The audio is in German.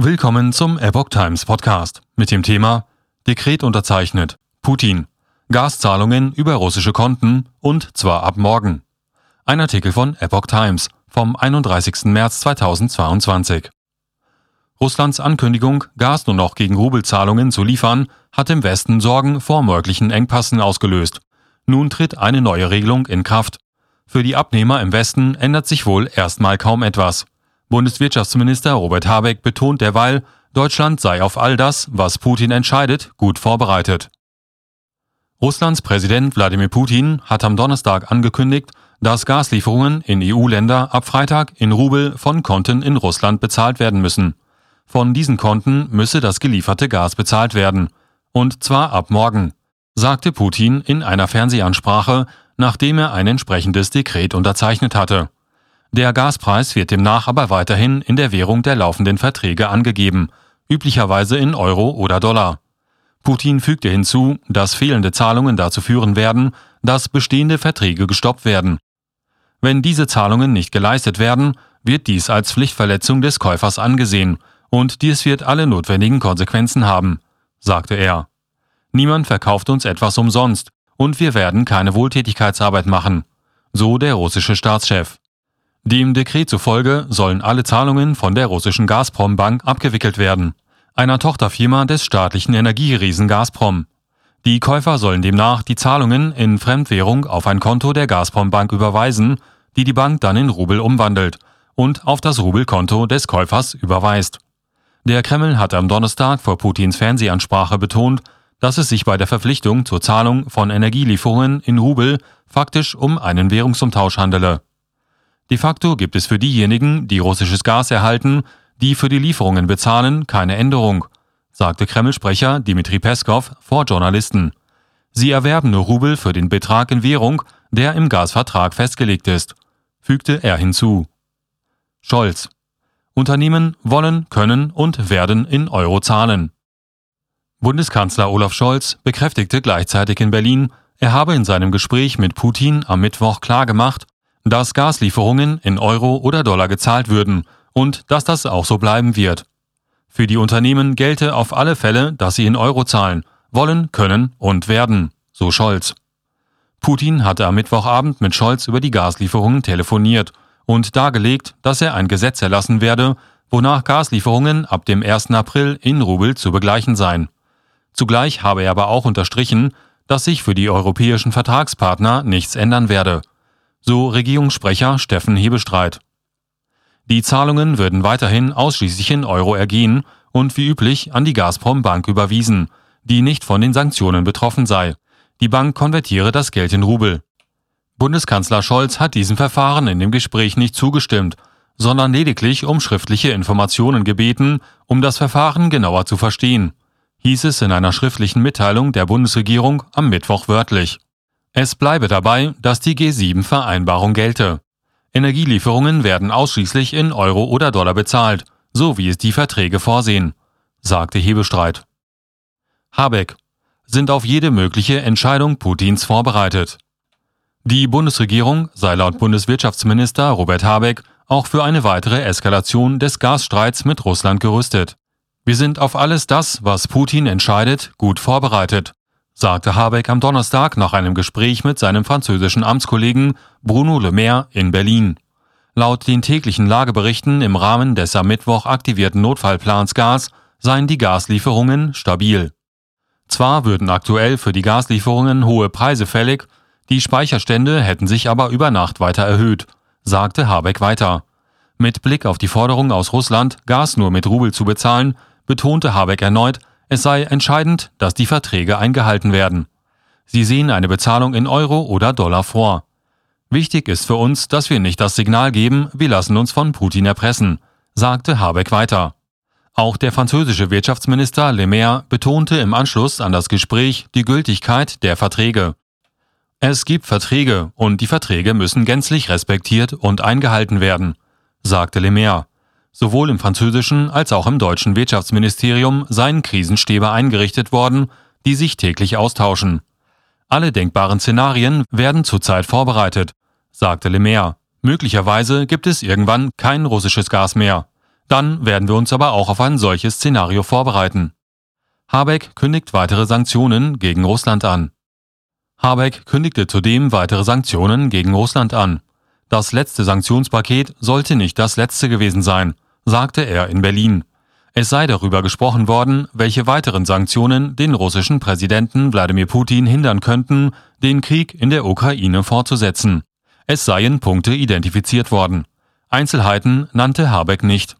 Willkommen zum Epoch Times Podcast mit dem Thema Dekret unterzeichnet. Putin. Gaszahlungen über russische Konten und zwar ab morgen. Ein Artikel von Epoch Times vom 31. März 2022. Russlands Ankündigung, Gas nur noch gegen Rubelzahlungen zu liefern, hat im Westen Sorgen vor möglichen Engpassen ausgelöst. Nun tritt eine neue Regelung in Kraft. Für die Abnehmer im Westen ändert sich wohl erstmal kaum etwas. Bundeswirtschaftsminister Robert Habeck betont derweil, Deutschland sei auf all das, was Putin entscheidet, gut vorbereitet. Russlands Präsident Wladimir Putin hat am Donnerstag angekündigt, dass Gaslieferungen in EU-Länder ab Freitag in Rubel von Konten in Russland bezahlt werden müssen. Von diesen Konten müsse das gelieferte Gas bezahlt werden. Und zwar ab morgen, sagte Putin in einer Fernsehansprache, nachdem er ein entsprechendes Dekret unterzeichnet hatte. Der Gaspreis wird demnach aber weiterhin in der Währung der laufenden Verträge angegeben, üblicherweise in Euro oder Dollar. Putin fügte hinzu, dass fehlende Zahlungen dazu führen werden, dass bestehende Verträge gestoppt werden. Wenn diese Zahlungen nicht geleistet werden, wird dies als Pflichtverletzung des Käufers angesehen und dies wird alle notwendigen Konsequenzen haben, sagte er. Niemand verkauft uns etwas umsonst und wir werden keine Wohltätigkeitsarbeit machen, so der russische Staatschef. Dem Dekret zufolge sollen alle Zahlungen von der russischen Gazprom Bank abgewickelt werden, einer Tochterfirma des staatlichen Energieriesen Gazprom. Die Käufer sollen demnach die Zahlungen in Fremdwährung auf ein Konto der Gazprom Bank überweisen, die die Bank dann in Rubel umwandelt und auf das Rubelkonto des Käufers überweist. Der Kreml hat am Donnerstag vor Putins Fernsehansprache betont, dass es sich bei der Verpflichtung zur Zahlung von Energielieferungen in Rubel faktisch um einen Währungsumtausch handele. De facto gibt es für diejenigen, die russisches Gas erhalten, die für die Lieferungen bezahlen, keine Änderung, sagte Kreml-Sprecher Dmitri Peskov vor Journalisten. Sie erwerben nur Rubel für den Betrag in Währung, der im Gasvertrag festgelegt ist, fügte er hinzu. Scholz. Unternehmen wollen, können und werden in Euro zahlen. Bundeskanzler Olaf Scholz bekräftigte gleichzeitig in Berlin, er habe in seinem Gespräch mit Putin am Mittwoch klargemacht, dass Gaslieferungen in Euro oder Dollar gezahlt würden und dass das auch so bleiben wird. Für die Unternehmen gelte auf alle Fälle, dass sie in Euro zahlen, wollen, können und werden, so Scholz. Putin hatte am Mittwochabend mit Scholz über die Gaslieferungen telefoniert und dargelegt, dass er ein Gesetz erlassen werde, wonach Gaslieferungen ab dem 1. April in Rubel zu begleichen seien. Zugleich habe er aber auch unterstrichen, dass sich für die europäischen Vertragspartner nichts ändern werde so Regierungssprecher Steffen Hebestreit. Die Zahlungen würden weiterhin ausschließlich in Euro ergehen und wie üblich an die Gazprom Bank überwiesen, die nicht von den Sanktionen betroffen sei. Die Bank konvertiere das Geld in Rubel. Bundeskanzler Scholz hat diesem Verfahren in dem Gespräch nicht zugestimmt, sondern lediglich um schriftliche Informationen gebeten, um das Verfahren genauer zu verstehen, hieß es in einer schriftlichen Mitteilung der Bundesregierung am Mittwoch wörtlich. Es bleibe dabei, dass die G7-Vereinbarung gelte. Energielieferungen werden ausschließlich in Euro oder Dollar bezahlt, so wie es die Verträge vorsehen, sagte Hebestreit. Habeck sind auf jede mögliche Entscheidung Putins vorbereitet. Die Bundesregierung sei laut Bundeswirtschaftsminister Robert Habeck auch für eine weitere Eskalation des Gasstreits mit Russland gerüstet. Wir sind auf alles das, was Putin entscheidet, gut vorbereitet, sagte Habeck am Donnerstag nach einem Gespräch mit seinem französischen Amtskollegen Bruno Le Maire in Berlin. Laut den täglichen Lageberichten im Rahmen des am Mittwoch aktivierten Notfallplans Gas seien die Gaslieferungen stabil. Zwar würden aktuell für die Gaslieferungen hohe Preise fällig, die Speicherstände hätten sich aber über Nacht weiter erhöht, sagte Habeck weiter. Mit Blick auf die Forderung aus Russland, Gas nur mit Rubel zu bezahlen, betonte Habeck erneut, es sei entscheidend, dass die Verträge eingehalten werden. Sie sehen eine Bezahlung in Euro oder Dollar vor. Wichtig ist für uns, dass wir nicht das Signal geben, wir lassen uns von Putin erpressen, sagte Habeck weiter. Auch der französische Wirtschaftsminister Le Maire betonte im Anschluss an das Gespräch die Gültigkeit der Verträge. Es gibt Verträge und die Verträge müssen gänzlich respektiert und eingehalten werden, sagte Le Maire. Sowohl im französischen als auch im deutschen Wirtschaftsministerium seien Krisenstäbe eingerichtet worden, die sich täglich austauschen. Alle denkbaren Szenarien werden zurzeit vorbereitet, sagte Le Maire. Möglicherweise gibt es irgendwann kein russisches Gas mehr. Dann werden wir uns aber auch auf ein solches Szenario vorbereiten. Habeck kündigt weitere Sanktionen gegen Russland an. Habeck kündigte zudem weitere Sanktionen gegen Russland an. Das letzte Sanktionspaket sollte nicht das letzte gewesen sein, sagte er in Berlin. Es sei darüber gesprochen worden, welche weiteren Sanktionen den russischen Präsidenten Wladimir Putin hindern könnten, den Krieg in der Ukraine fortzusetzen. Es seien Punkte identifiziert worden. Einzelheiten nannte Habeck nicht.